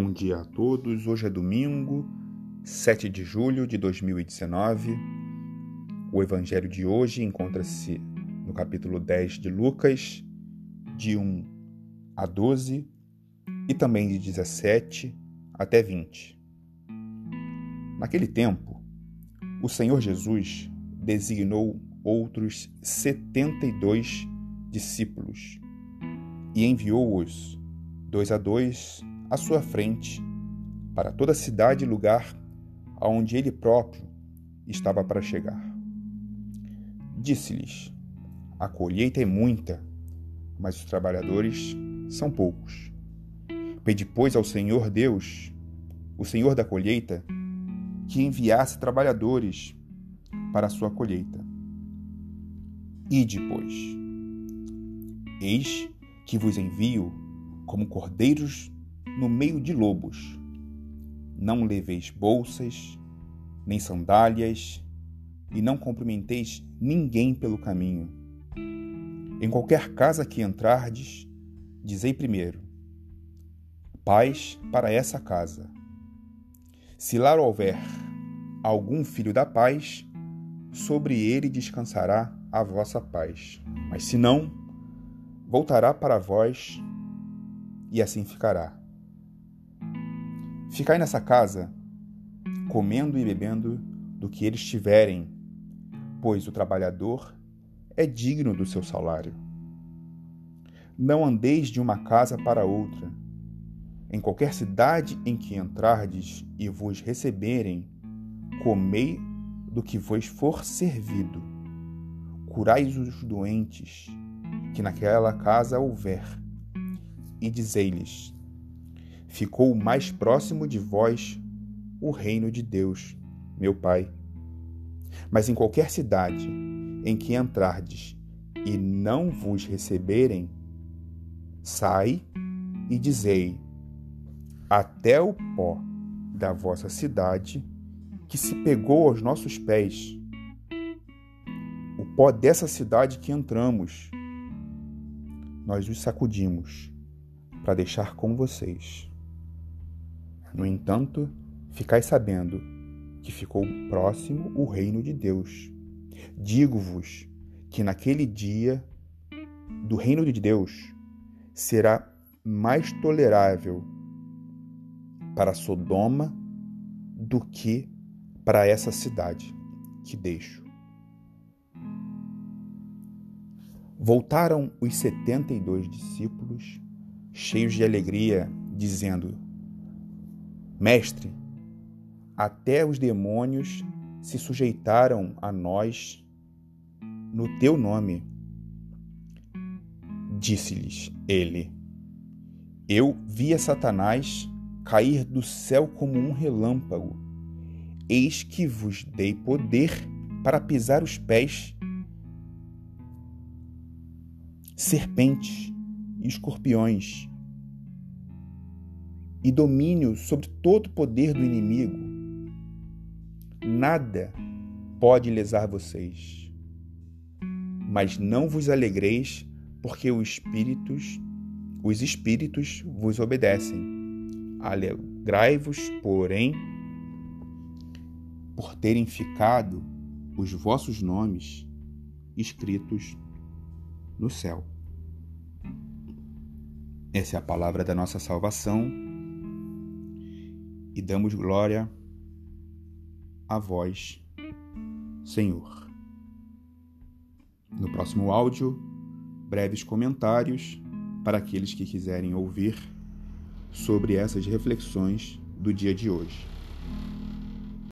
Bom dia a todos. Hoje é domingo, 7 de julho de 2019. O evangelho de hoje encontra-se no capítulo 10 de Lucas, de 1 a 12 e também de 17 até 20. Naquele tempo, o Senhor Jesus designou outros 72 discípulos e enviou-os dois a dois à sua frente, para toda a cidade e lugar aonde ele próprio estava para chegar. Disse-lhes: A colheita é muita, mas os trabalhadores são poucos. Pedi, pois, ao Senhor Deus, o Senhor da colheita, que enviasse trabalhadores para a sua colheita. Ide, pois. Eis que vos envio como cordeiros no meio de lobos. Não leveis bolsas, nem sandálias, e não cumprimenteis ninguém pelo caminho. Em qualquer casa que entrardes, dizei primeiro: Paz para essa casa. Se lá houver algum filho da paz, sobre ele descansará a vossa paz. Mas se não, voltará para vós e assim ficará. Ficai nessa casa, comendo e bebendo do que eles tiverem, pois o trabalhador é digno do seu salário. Não andeis de uma casa para outra. Em qualquer cidade em que entrardes e vos receberem, comei do que vos for servido. Curai os doentes que naquela casa houver, e dizei-lhes: ficou mais próximo de vós o reino de Deus, meu Pai. Mas em qualquer cidade em que entrardes e não vos receberem, sai e dizei: Até o pó da vossa cidade que se pegou aos nossos pés, o pó dessa cidade que entramos, nós os sacudimos para deixar com vocês. No entanto, ficai sabendo que ficou próximo o reino de Deus. Digo-vos que naquele dia do reino de Deus será mais tolerável para Sodoma do que para essa cidade que deixo. Voltaram os setenta e dois discípulos, cheios de alegria, dizendo: Mestre, até os demônios se sujeitaram a nós no teu nome. Disse-lhes ele: Eu via Satanás cair do céu como um relâmpago. Eis que vos dei poder para pisar os pés, serpentes e escorpiões e domínio sobre todo o poder do inimigo. Nada pode lesar vocês. Mas não vos alegreis, porque os espíritos, os espíritos vos obedecem. Alegrai-vos, porém, por terem ficado os vossos nomes escritos no céu. Essa é a palavra da nossa salvação e damos glória a vós, Senhor. No próximo áudio, breves comentários para aqueles que quiserem ouvir sobre essas reflexões do dia de hoje.